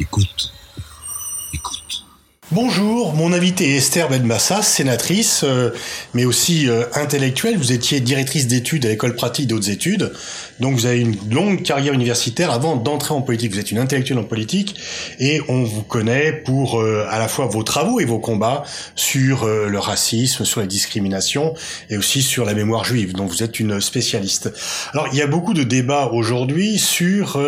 Écoute. Écoute. Bonjour, mon invité est Esther Benbassa, sénatrice, euh, mais aussi euh, intellectuelle. Vous étiez directrice d'études à l'école pratique d'autres études, donc vous avez une longue carrière universitaire avant d'entrer en politique. Vous êtes une intellectuelle en politique et on vous connaît pour euh, à la fois vos travaux et vos combats sur le racisme, sur les discriminations et aussi sur la mémoire juive. Donc vous êtes une spécialiste. Alors il y a beaucoup de débats aujourd'hui sur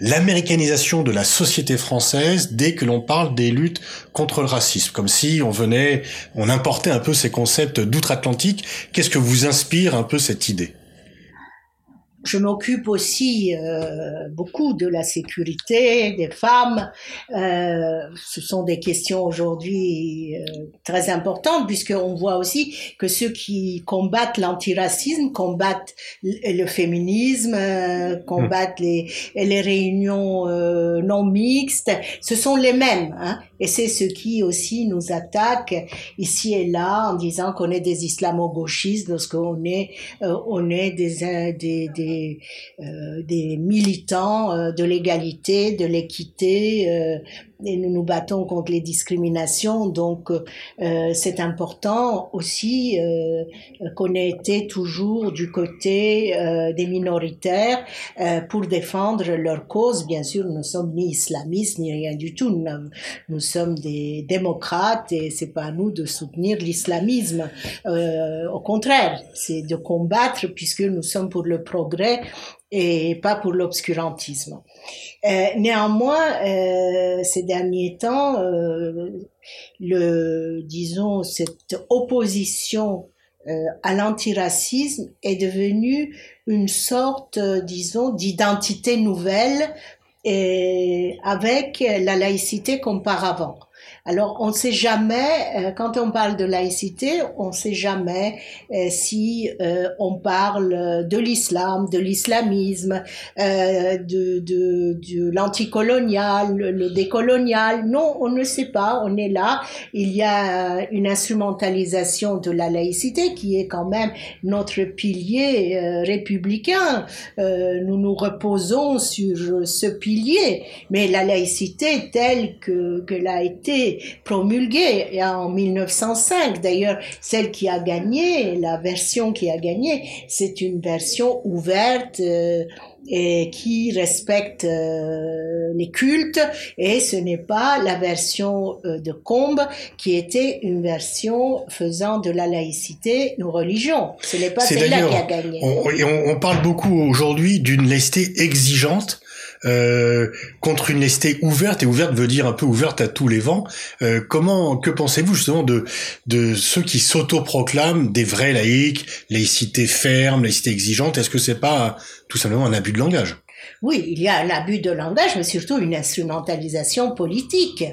l'américanisation de la société française dès que l'on parle des luttes contre le racisme, comme si on venait, on importait un peu ces concepts d'outre-Atlantique. Qu'est-ce que vous inspire un peu cette idée? Je m'occupe aussi euh, beaucoup de la sécurité des femmes. Euh, ce sont des questions aujourd'hui euh, très importantes puisqu'on voit aussi que ceux qui combattent l'antiracisme combattent le féminisme, euh, combattent les, les réunions euh, non mixtes. Ce sont les mêmes. Hein, et c'est ce qui aussi nous attaque ici et là en disant qu'on est des islamo-gauchistes lorsqu'on est, euh, on est des, des, des euh, des, militants euh, de l'égalité, de l'équité, euh, et nous nous battons contre les discriminations. Donc, euh, c'est important aussi euh, qu'on ait été toujours du côté euh, des minoritaires pour défendre leur cause. Bien sûr, nous ne sommes ni islamistes ni rien du tout. Nous, nous sommes des démocrates et c'est pas à nous de soutenir l'islamisme. au contraire, c'est de combattre puisque nous sommes pour le progrès et pas pour l'obscurantisme. Euh, néanmoins, euh, ces derniers temps, euh, le, disons, cette opposition euh, à l'antiracisme est devenue une sorte, disons, d'identité nouvelle et avec la laïcité qu'auparavant. Alors, on ne sait jamais, euh, quand on parle de laïcité, on ne sait jamais euh, si euh, on parle de l'islam, de l'islamisme, de, de, de l'anticolonial, le décolonial. Non, on ne sait pas, on est là. Il y a une instrumentalisation de la laïcité qui est quand même notre pilier républicain. nous nous reposons sur ce pilier, mais la laïcité telle que, que l'a été promulguée en 1905. D'ailleurs, celle qui a gagné, la version qui a gagné, c'est une version ouverte. Euh, et qui respecte euh, les cultes et ce n'est pas la version euh, de Combe qui était une version faisant de la laïcité une religion. Ce n'est pas celle-là qui a gagné. On, on parle beaucoup aujourd'hui d'une laïcité exigeante euh, contre une laïcité ouverte et ouverte veut dire un peu ouverte à tous les vents. Euh, comment que pensez-vous justement de de ceux qui s'autoproclament des vrais laïcs, laïcité ferme, laïcité exigeante Est-ce que c'est pas tout simplement un abus de langage? Oui, il y a un abus de langage, mais surtout une instrumentalisation politique.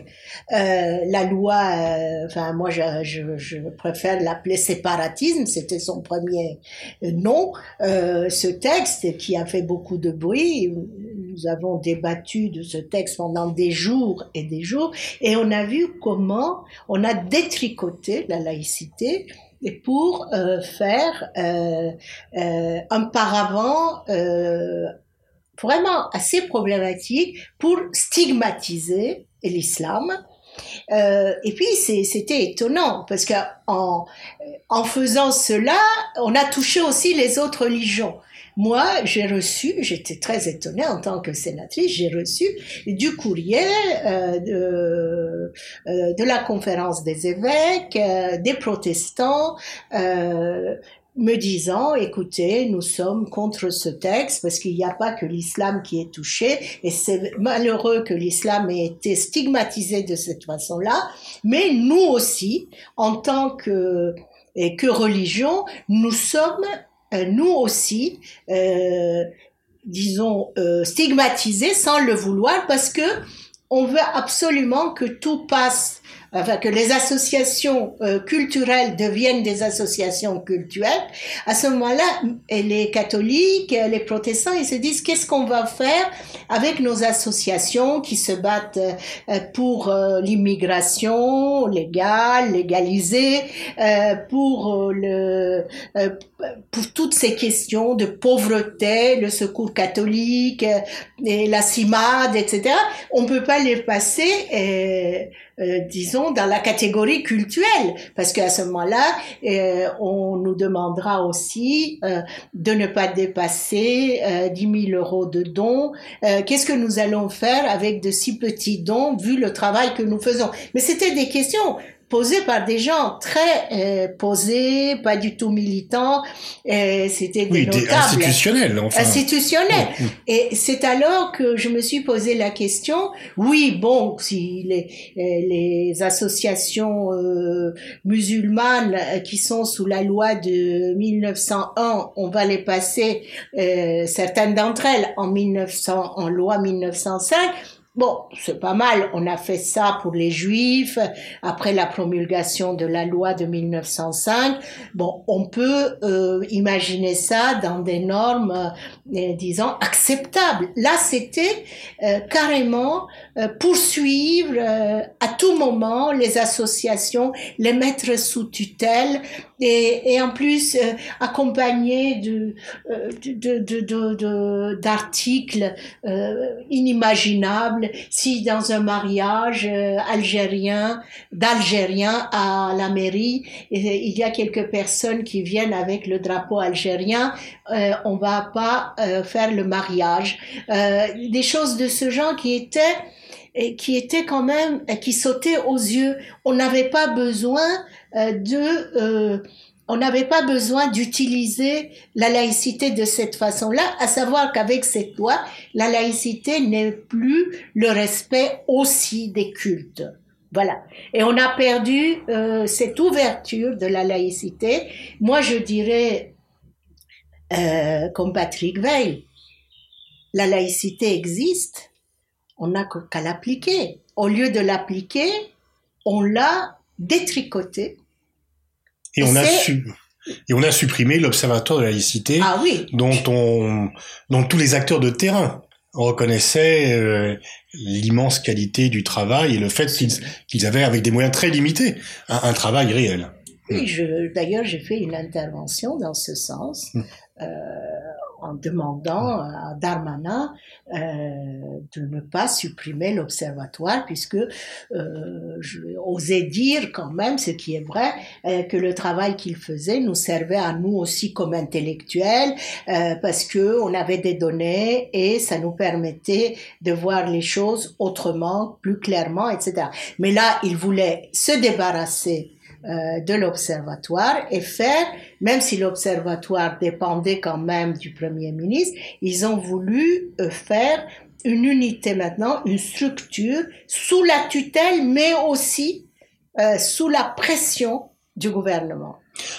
Euh, la loi, euh, enfin moi je, je, je préfère l'appeler séparatisme, c'était son premier nom. Euh, ce texte qui a fait beaucoup de bruit, nous avons débattu de ce texte pendant des jours et des jours, et on a vu comment on a détricoté la laïcité pour euh, faire euh, euh, un paravent euh, vraiment assez problématique pour stigmatiser l'islam. Et puis c'était étonnant parce qu'en en faisant cela, on a touché aussi les autres religions. Moi, j'ai reçu, j'étais très étonnée en tant que sénatrice, j'ai reçu du courrier euh, de, euh, de la conférence des évêques, euh, des protestants, euh, me disant, écoutez, nous sommes contre ce texte parce qu'il n'y a pas que l'islam qui est touché et c'est malheureux que l'islam ait été stigmatisé de cette façon-là, mais nous aussi, en tant que, et que religion, nous sommes, nous aussi, euh, disons, euh, stigmatisés sans le vouloir parce que on veut absolument que tout passe enfin que les associations euh, culturelles deviennent des associations culturelles, à ce moment-là, les catholiques, les protestants, ils se disent qu'est-ce qu'on va faire avec nos associations qui se battent euh, pour euh, l'immigration légale, légalisée, pour le pour toutes ces questions de pauvreté, le secours catholique et la CIMAD, etc. On peut pas les passer. Euh, disons, dans la catégorie culturelle, parce qu'à ce moment-là, euh, on nous demandera aussi euh, de ne pas dépasser euh, 10 000 euros de dons. Qu'est-ce que nous allons faire avec de si petits dons, vu le travail que nous faisons? Mais c'était des questions posé par des gens très euh, posés, pas du tout militants. Euh, C'était des oui, notables. institutionnels, enfin. Institutionnels. Et c'est alors que je me suis posé la question. Oui, bon, si les, euh, les associations euh, musulmanes euh, qui sont sous la loi de 1901, on va les passer euh, certaines d'entre elles en 1900, en loi 1905 Bon, c'est pas mal. On a fait ça pour les Juifs après la promulgation de la loi de 1905. Bon, on peut euh, imaginer ça dans des normes, euh, disons, acceptables. Là, c'était euh, carrément euh, poursuivre euh, à tout moment les associations, les mettre sous tutelle et, et en plus accompagné de de de de d'articles inimaginables si dans un mariage euh, algérien, d'Algériens à la mairie, il y a quelques personnes qui viennent avec le drapeau algérien, euh, on va pas euh, faire le mariage. Euh, des choses de ce genre qui étaient qui étaient quand même qui sautaient aux yeux. On n'avait pas besoin de on n'avait pas besoin d'utiliser la laïcité de cette façon-là, à savoir qu'avec cette loi, la laïcité n'est plus le respect aussi des cultes. Voilà. Et on a perdu euh, cette ouverture de la laïcité. Moi, je dirais, euh, comme Patrick Veil, la laïcité existe, on n'a qu'à l'appliquer. Au lieu de l'appliquer, on l'a détricotée et on a su et on a supprimé l'observatoire de la laïcité, ah oui. dont on, dont tous les acteurs de terrain reconnaissaient euh, l'immense qualité du travail et le fait qu'ils avaient, avec des moyens très limités, un, un travail réel. Oui, d'ailleurs, j'ai fait une intervention dans ce sens. Mm. Euh, en demandant à Darmanin euh, de ne pas supprimer l'observatoire, puisque euh, je osais dire quand même, ce qui est vrai, euh, que le travail qu'il faisait nous servait à nous aussi comme intellectuels, euh, parce que on avait des données et ça nous permettait de voir les choses autrement, plus clairement, etc. Mais là, il voulait se débarrasser de l'observatoire et faire, même si l'observatoire dépendait quand même du Premier ministre, ils ont voulu euh, faire une unité maintenant, une structure sous la tutelle, mais aussi euh, sous la pression du gouvernement.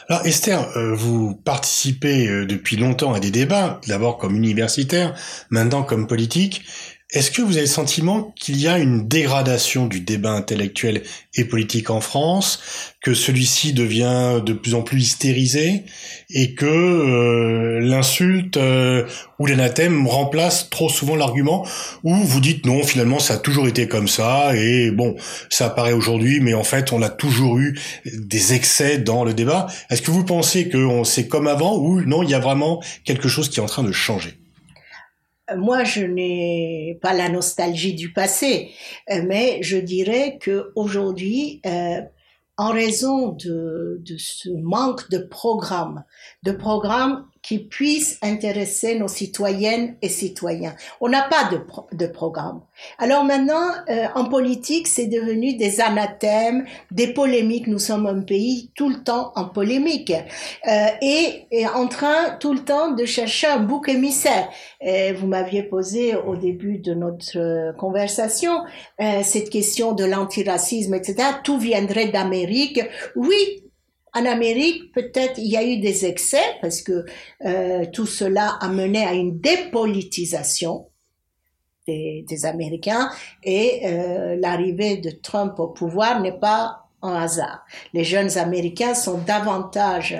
Alors Esther, euh, vous participez euh, depuis longtemps à des débats, d'abord comme universitaire, maintenant comme politique. Est-ce que vous avez le sentiment qu'il y a une dégradation du débat intellectuel et politique en France, que celui-ci devient de plus en plus hystérisé et que euh, l'insulte euh, ou l'anathème remplace trop souvent l'argument où vous dites non, finalement ça a toujours été comme ça et bon, ça apparaît aujourd'hui mais en fait on a toujours eu des excès dans le débat. Est-ce que vous pensez que c'est comme avant ou non, il y a vraiment quelque chose qui est en train de changer? Moi, je n'ai pas la nostalgie du passé, euh, mais je dirais que aujourd'hui, euh, en raison de, de, ce manque de programmes, de programmes qui puissent intéresser nos citoyennes et citoyens. On n'a pas de, de programme. Alors maintenant, euh, en politique, c'est devenu des anathèmes, des polémiques. Nous sommes un pays tout le temps en polémique euh, et, et, en train tout le temps de chercher un bouc émissaire. Et vous m'aviez posé au début de notre conversation euh, cette question de l'antiracisme, etc. Tout viendrait d'Amérique. Oui, en Amérique, peut-être il y a eu des excès parce que euh, tout cela a mené à une dépolitisation des, Américains et euh, l'arrivée de Trump au pouvoir n'est pas un hasard. Les jeunes Américains sont davantage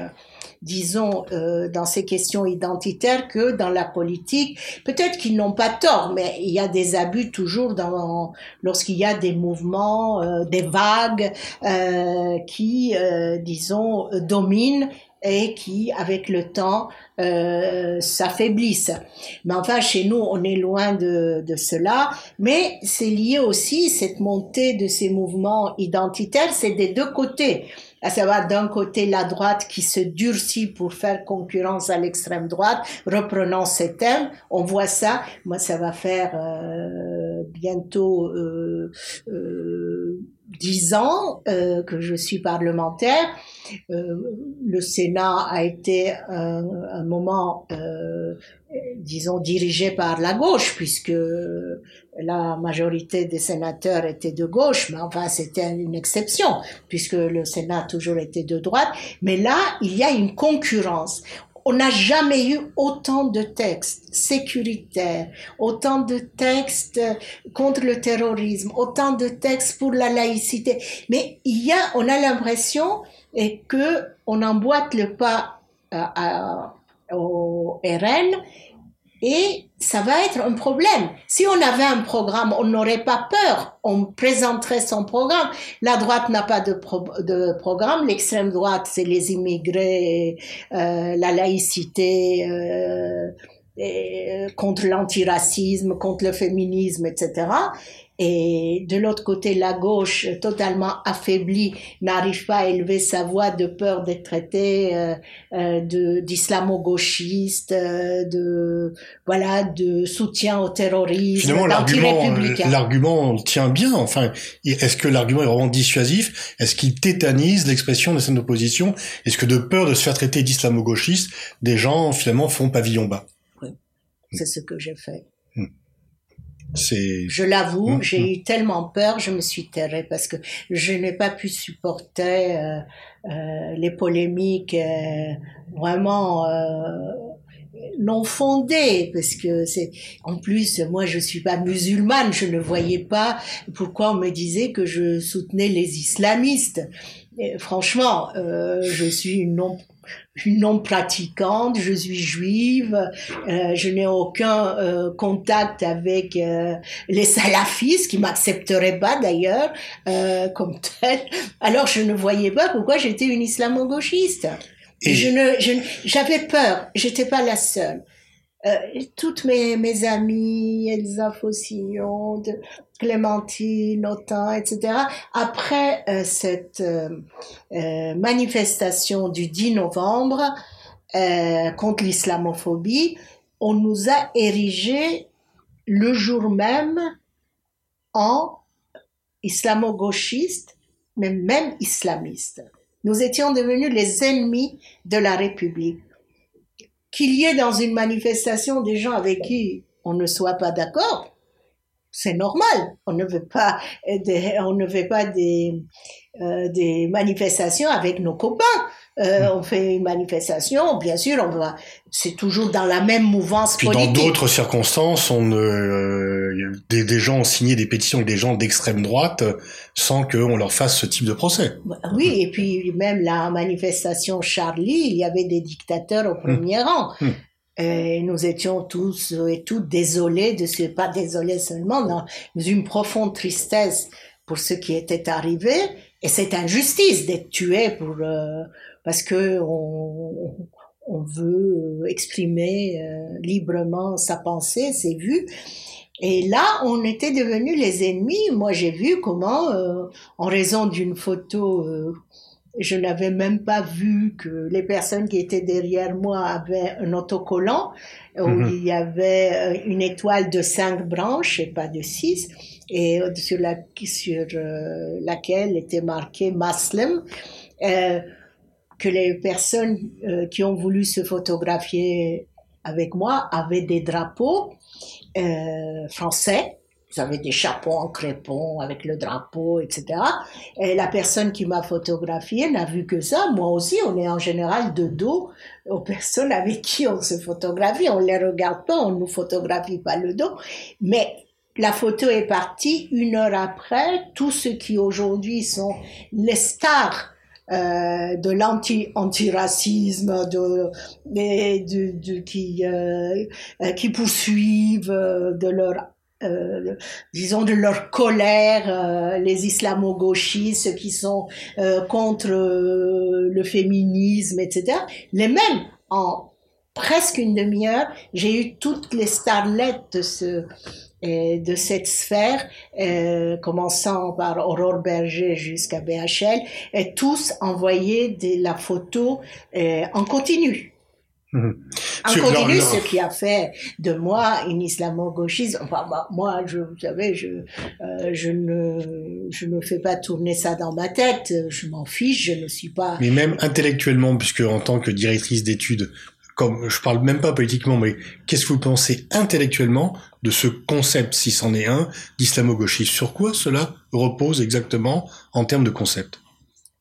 disons, euh, dans ces questions identitaires que dans la politique. Peut-être qu'ils n'ont pas tort, mais il y a des abus toujours dans lorsqu'il y a des mouvements, euh, des vagues euh, qui, euh, disons, dominent et qui, avec le temps, euh, s'affaiblissent. Mais enfin, chez nous, on est loin de, de cela. Mais c'est lié aussi, cette montée de ces mouvements identitaires, c'est des deux côtés à savoir d'un côté la droite qui se durcit pour faire concurrence à l'extrême droite, reprenant ces thèmes, on voit ça, moi ça va faire euh, bientôt euh, euh, dix ans euh, que je suis parlementaire. Euh, le Sénat a été un, un moment, euh, disons, dirigé par la gauche, puisque la majorité des sénateurs étaient de gauche, mais enfin c'était une exception, puisque le Sénat a toujours été de droite. Mais là, il y a une concurrence on n'a jamais eu autant de textes sécuritaires, autant de textes contre le terrorisme, autant de textes pour la laïcité. Mais il y a, on a l'impression que on emboîte le pas au RN et ça va être un problème. Si on avait un programme, on n'aurait pas peur. On présenterait son programme. La droite n'a pas de, pro de programme. L'extrême droite, c'est les immigrés, euh, la laïcité, euh, et, contre l'antiracisme, contre le féminisme, etc. Et de l'autre côté, la gauche, totalement affaiblie, n'arrive pas à élever sa voix de peur d'être traitée euh, euh, de d'islamo-gauchiste, euh, de voilà, de soutien au terrorisme, Finalement, l'argument, l'argument tient bien. Enfin, est-ce que l'argument est vraiment dissuasif? Est-ce qu'il tétanise l'expression de cette opposition Est-ce que de peur de se faire traiter d'islamo-gauchiste, des gens finalement font pavillon bas? Oui, c'est ce que j'ai fait. Je l'avoue, mmh, j'ai mmh. eu tellement peur, je me suis terrée parce que je n'ai pas pu supporter euh, euh, les polémiques euh, vraiment euh, non fondées parce que c'est en plus moi je suis pas musulmane, je ne voyais pas pourquoi on me disait que je soutenais les islamistes. Et franchement, euh, je suis une non une non pratiquante, je suis juive, euh, je n'ai aucun euh, contact avec euh, les salafistes qui m'accepteraient pas d'ailleurs comme tel. Alors je ne voyais pas pourquoi j'étais une islamo-gauchiste. Et je ne, je, j'avais peur. J'étais pas la seule. Toutes mes, mes amies, Elsa Fossillon, de Clémentine, Autant, etc., après euh, cette euh, euh, manifestation du 10 novembre euh, contre l'islamophobie, on nous a érigé le jour même en islamo-gauchistes, mais même islamistes. Nous étions devenus les ennemis de la République qu'il y ait dans une manifestation des gens avec qui on ne soit pas d'accord, c'est normal. On ne veut pas des, on ne veut pas des, euh, des manifestations avec nos copains. Euh, on fait une manifestation, bien sûr, on va, c'est toujours dans la même mouvance Puis politique. dans d'autres circonstances, on euh, des, des, gens ont signé des pétitions avec des gens d'extrême droite sans qu'on leur fasse ce type de procès. Oui, et puis même la manifestation Charlie, il y avait des dictateurs au premier mmh. rang. Mmh. Et nous étions tous et toutes désolés de ce, pas désolés seulement, dans une profonde tristesse pour ce qui était arrivé. Et c'est injustice d'être tué pour, euh, parce que on, on veut exprimer euh, librement sa pensée, ses vues. Et là, on était devenus les ennemis. Moi, j'ai vu comment, euh, en raison d'une photo, euh, je n'avais même pas vu que les personnes qui étaient derrière moi avaient un autocollant où -hmm. il y avait euh, une étoile de cinq branches et pas de six, et sur, la, sur euh, laquelle était marqué. Euh, que les personnes euh, qui ont voulu se photographier avec moi avaient des drapeaux euh, français. Ils avaient des chapeaux en crépon avec le drapeau, etc. Et la personne qui m'a photographié n'a vu que ça. Moi aussi, on est en général de dos aux personnes avec qui on se photographie. On les regarde pas, on nous photographie pas le dos. Mais la photo est partie une heure après. Tous ceux qui aujourd'hui sont les stars euh, de l'anti antiracisme de, de, euh, qui poursuivent euh, de leur euh, disons de leur colère les islamo-gauchistes qui sont contre le féminisme etc les mêmes en presque une demi-heure j'ai eu toutes les starlettes de ce de cette sphère, euh, commençant par Aurore Berger jusqu'à BHL, et tous envoyé de la photo euh, en continu. Mmh. En continu, ce qui a fait de moi une islamo-gauchiste. Enfin, moi, je, vous savez, je, euh, je ne, je ne fais pas tourner ça dans ma tête. Je m'en fiche. Je ne suis pas. Mais même intellectuellement, puisque en tant que directrice d'études, comme je parle même pas politiquement, mais qu'est-ce que vous pensez intellectuellement de ce concept, si c'en est un, d'islamo-gauchisme Sur quoi cela repose exactement en termes de concept?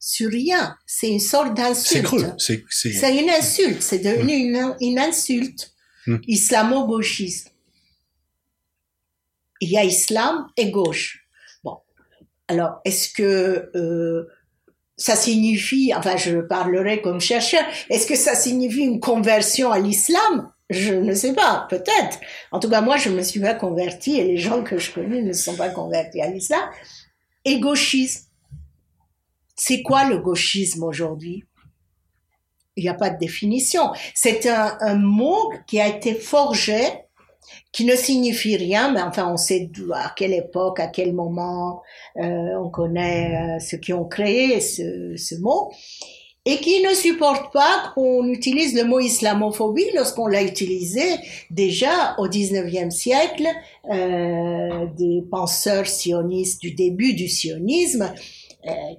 Sur rien. C'est une sorte d'insulte. C'est creux. C'est une insulte. C'est devenu une, une, insulte. Hum. Islamo-gauchisme. Il y a islam et gauche. Bon. Alors, est-ce que euh, ça signifie, enfin je parlerai comme chercheur, est-ce que ça signifie une conversion à l'islam? Je ne sais pas, peut-être. En tout cas, moi, je ne me suis pas convertie et les gens que je connais ne sont pas convertis à l'islam. Et gauchisme. C'est quoi le gauchisme aujourd'hui? Il n'y a pas de définition. C'est un, un mot qui a été forgé qui ne signifie rien, mais enfin on sait à quelle époque, à quel moment, euh, on connaît euh, ceux qui ont créé ce, ce mot, et qui ne supporte pas qu'on utilise le mot islamophobie lorsqu'on l'a utilisé déjà au 19e siècle, euh, des penseurs sionistes du début du sionisme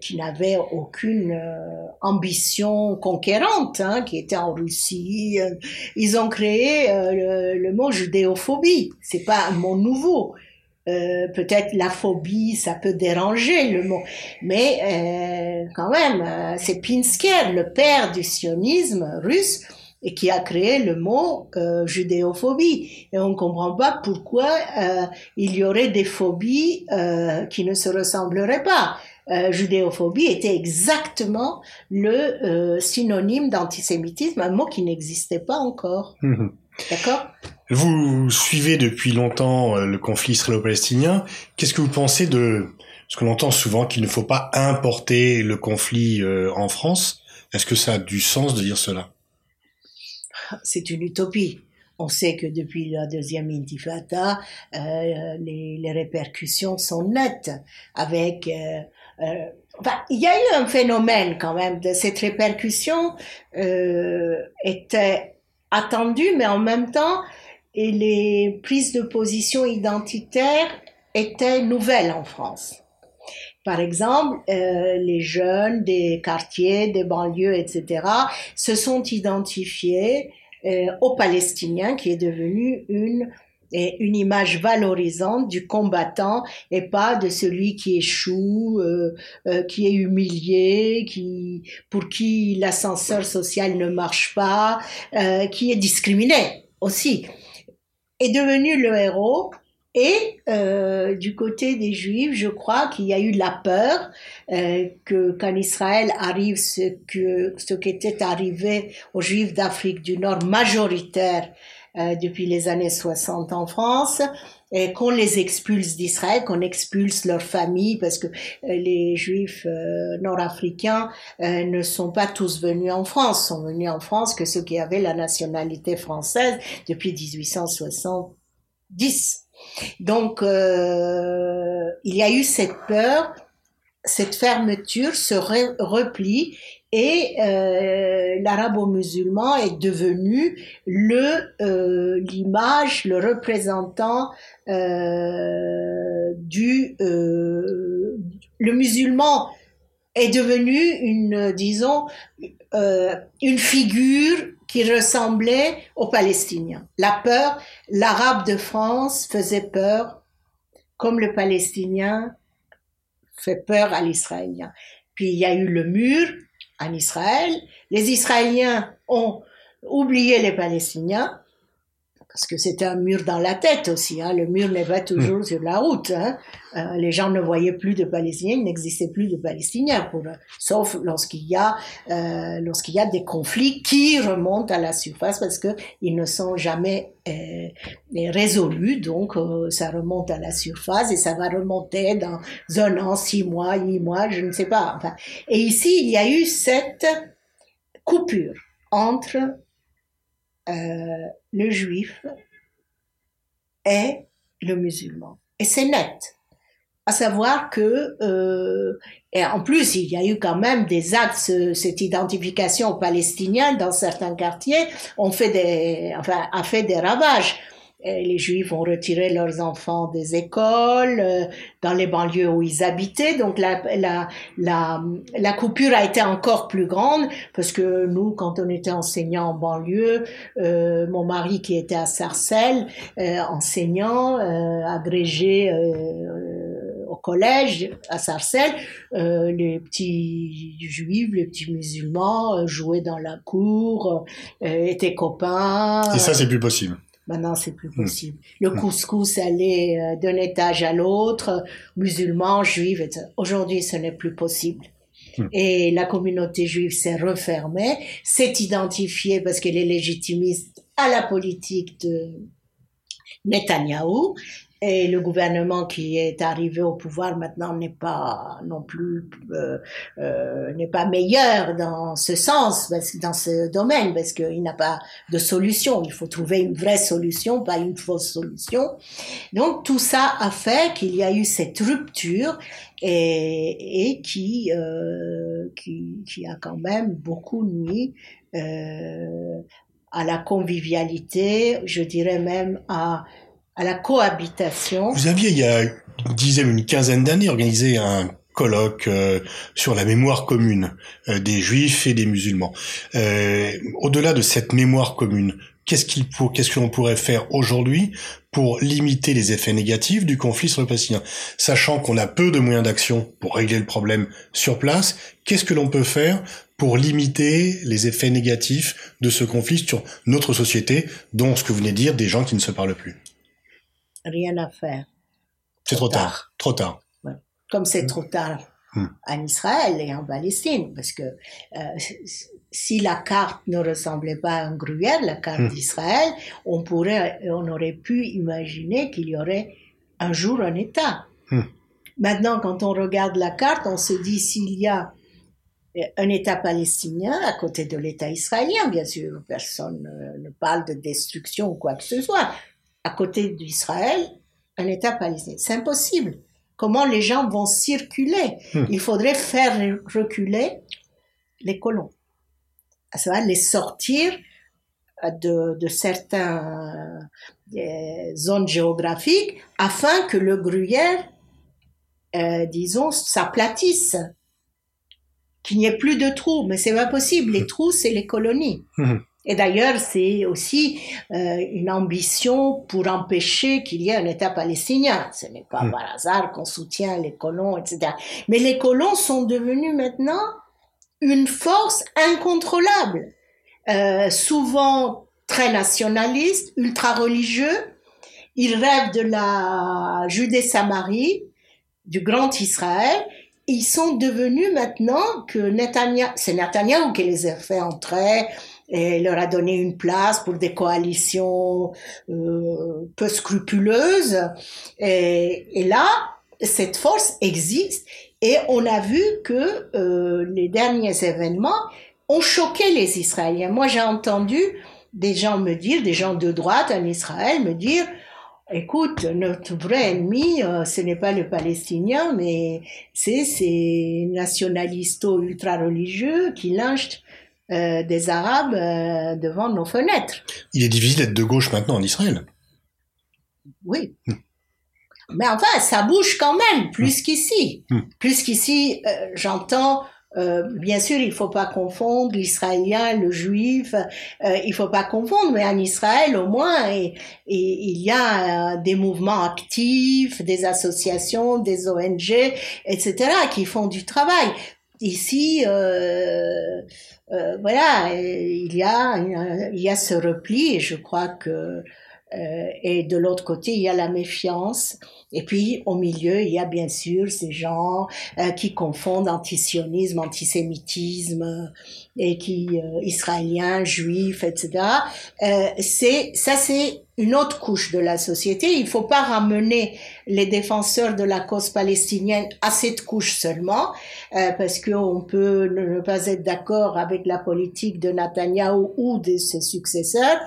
qui n'avaient aucune euh, ambition conquérante, hein, qui étaient en Russie. Euh, ils ont créé le, le, mot judéophobie. C'est pas un mot nouveau. peut-être la phobie, ça peut déranger le mot, mais quand même, c'est Pinsker, le père du sionisme russe, et qui a créé le mot euh, judéophobie. Et on comprend pas pourquoi euh, il y aurait des phobies euh, qui ne se ressembleraient pas. Euh, judéophobie était exactement le euh, synonyme d'antisémitisme, un mot qui n'existait pas encore. Mhm. D'accord? Vous suivez depuis longtemps euh, le conflit israélo-palestinien. Qu'est-ce que vous pensez de ce qu'on entend souvent qu'il ne faut pas importer le conflit en France? Est-ce que ça a du sens de dire cela? C'est une utopie. On sait que depuis la deuxième intifada, euh, les, les, répercussions sont nettes avec euh, euh, enfin, il y a eu un phénomène quand même de cette répercussion euh, était attendue, mais en même temps, les prises de position identitaires étaient nouvelles en France. Par exemple, euh, les jeunes des quartiers, des banlieues, etc., se sont identifiés euh, aux Palestiniens, qui est devenu une et une image valorisante du combattant et pas de celui qui échoue, euh, euh, qui est humilié, qui pour qui l'ascenseur social ne marche pas, euh, qui est discriminé aussi, est devenu le héros. Et du côté des Juifs, je crois qu'il y a eu la peur que qu'en Israël arrive ce que ce qui était arrivé aux Juifs d'Afrique du Nord majoritaire euh, depuis les années 60 en France, et qu'on les expulse d'Israël, qu'on expulse leurs familles, parce que euh, les juifs euh, nord-africains ne sont pas tous venus en France, sont venus en France que ceux qui avaient la nationalité française depuis 1870. Donc, il y a eu cette peur, cette fermeture, ce repli, et euh, l'arabo-musulman est devenu le euh, l'image, le représentant euh, du euh, le musulman est devenu une disons une figure qui ressemblait aux Palestiniens. La peur, l'arabe de France faisait peur, comme le Palestinien fait peur à l'Israélien. Puis il y a eu le mur, en Israël. Les Israéliens ont oublié les Palestiniens. Parce que c'était un mur dans la tête aussi. Hein. Le mur n'est pas toujours sur la route. Hein. Euh, les gens ne voyaient plus de Palestiniens, il n'existait plus de Palestiniens, pour, sauf lorsqu'il y a euh, lorsqu'il y a des conflits qui remontent à la surface parce que ils ne sont jamais euh, résolus. Donc ça remonte à la surface et ça va remonter dans un an, six mois, huit mois, je ne sais pas. Enfin, et ici il y a eu cette coupure entre euh, le juif et le musulman. Et c'est net. À savoir que, euh, et en plus, il y a eu quand même des actes, cette identification palestinienne dans certains quartiers, ont fait des, enfin, a fait des ravages les Juifs ont retiré leurs enfants des écoles, euh, dans les banlieues où ils habitaient. Donc la, la, la, la, coupure a été encore plus grande parce que nous, quand on était enseignants en banlieue, euh, mon mari qui était à Sarcelles, euh, enseignant, agrégé au collège à Sarcelles, les petits juifs, les petits musulmans jouaient dans la cour, étaient copains. Et ça, c'est plus possible. Maintenant, c'est plus hmm. possible. Le hmm. couscous allait euh, d'un étage à l'autre, musulmans, juifs, etc. Aujourd'hui, ce n'est plus possible. Hmm. Et la communauté juive s'est refermée, s'est identifiée parce qu'elle est légitimiste à la politique de Netanyahou et le gouvernement qui est arrivé au pouvoir maintenant n'est pas non plus euh, euh, n'est pas meilleur dans ce sens, dans ce domaine, parce qu'il n'a pas de solution. Il faut trouver une vraie solution, pas une fausse solution. Donc tout ça a fait qu'il y a eu cette rupture et, et qui, euh, qui, qui a quand même beaucoup nuit euh, à la convivialité, je dirais même à à la cohabitation. Vous aviez, il y a une dizaine, une quinzaine d'années, organisé un colloque euh, sur la mémoire commune euh, des juifs et des musulmans. Euh, Au-delà de cette mémoire commune, qu'est-ce qu'il pour, qu'est-ce que l'on pourrait faire aujourd'hui pour limiter les effets négatifs du conflit sur le Palestinien, sachant qu'on a peu de moyens d'action pour régler le problème sur place. Qu'est-ce que l'on peut faire pour limiter les effets négatifs de ce conflit sur notre société, dont ce que vous venez de dire, des gens qui ne se parlent plus? Rien à faire. C'est trop, tard. Trop tard. Comme c'est hmm. trop tard hmm. en Israël et en Palestine, parce que euh, si la carte ne ressemblait pas à un gruyère, la carte hmm. d'Israël, on pourrait, on aurait pu imaginer qu'il y aurait un jour un État. Maintenant, quand on regarde la carte, on se dit s'il y a un État palestinien à côté de l'État israélien, bien sûr, personne ne parle de destruction ou quoi que ce soit à côté d'Israël un État palestinien. C'est impossible. Comment les gens vont circuler? Hmm. Il faudrait faire reculer les colons, à savoir les sortir de, de certaines euh, zones géographiques afin que le gruyère, euh, disons, s'aplatisse, qu'il n'y ait plus de trous. Mais c'est pas possible. Les hmm. trous, c'est les colonies. Et d'ailleurs, c'est aussi euh, une ambition pour empêcher qu'il y ait un État palestinien. Ce n'est pas hmm. par hasard qu'on soutient les colons, etc. Mais les colons sont devenus maintenant une force incontrôlable, euh, souvent très nationaliste, ultra religieux. Ils rêvent de la Judée-Samarie, du grand Israël. Ils sont devenus maintenant que Netanyahu, c'est Netanyahu qui les a fait entrer et leur a donné une place pour des coalitions euh, peu scrupuleuses. Et, et, là, cette force existe et on a vu que euh, les derniers événements ont choqué les Israéliens. Moi, j'ai entendu des gens me dire, des gens de droite en Israël me dire, Écoute, notre vrai ennemi, euh, ce n'est pas le Palestinien, mais c'est ces nationalistes ultra-religieux qui lynchent euh, des Arabes euh, devant nos fenêtres. Il est difficile d'être de gauche maintenant en Israël. Oui. Hmm. Mais enfin, ça bouge quand même, plus hmm. qu'ici. Hmm. Plus qu'ici, euh, j'entends, bien sûr, il faut pas confondre l'Israélien, le Juif, il faut pas confondre, mais en Israël, au moins, et, il y a des mouvements actifs, des associations, des ONG, etc., qui font du travail. Ici, euh, voilà, il y a il y a ce repli je crois que Euh, et de l'autre côté, il y a la méfiance. Et puis, au milieu, il y a bien sûr ces gens euh, qui confondent antisionisme, antisémitisme, et qui euh, israéliens, juifs, etc. Euh, c'est ça, c'est une autre couche de la société. Il faut pas ramener les défenseurs de la cause palestinienne à cette couche seulement, euh, parce qu'on peut ne pas être d'accord avec la politique de Netanyahou ou de ses successeurs,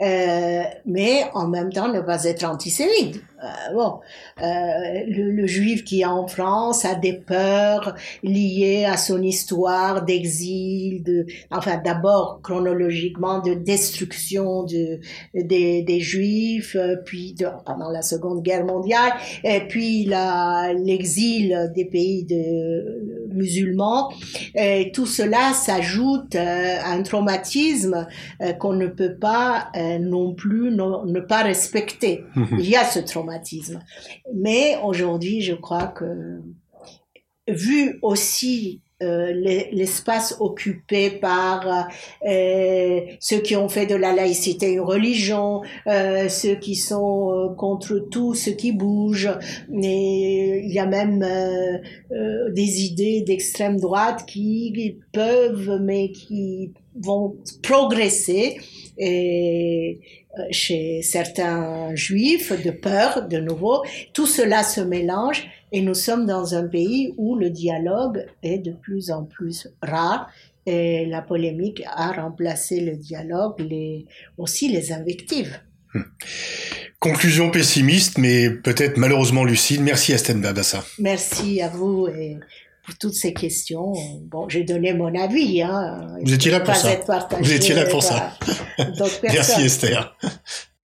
euh, mais en même temps ne pas être antisémite. Euh, bon, euh, le, le, juif qui est en France a des peurs liées à son histoire d'exil, de, enfin d'abord chronologiquement de destruction de, des, des juifs, euh, puis de, pendant la Seconde Guerre mondiale, et puis l'exil des pays de, musulmans. Et tout cela s'ajoute à un traumatisme qu'on ne peut pas non plus ne, ne pas respecter. Mhm. Il y a ce traumatisme mais aujourd'hui, je crois que, vu aussi euh, l'espace occupé par euh, ceux qui ont fait de la laïcité une religion, euh, ceux qui sont euh, contre tout ce qui bouge. Et il y a même euh, euh, des idées d'extrême droite qui peuvent, mais qui vont progresser et chez certains juifs de peur de nouveau. Tout cela se mélange et nous sommes dans un pays où le dialogue est de plus en plus rare et la polémique a remplacé le dialogue, les, aussi les invectives. Hmm. Conclusion pessimiste, mais peut-être malheureusement lucide. Merci Estelle Babassa. Merci à vous et pour toutes ces questions. Bon, j'ai donné mon avis. Hein. Vous étiez là pour ça. Vous étiez là pour ça. Merci Esther.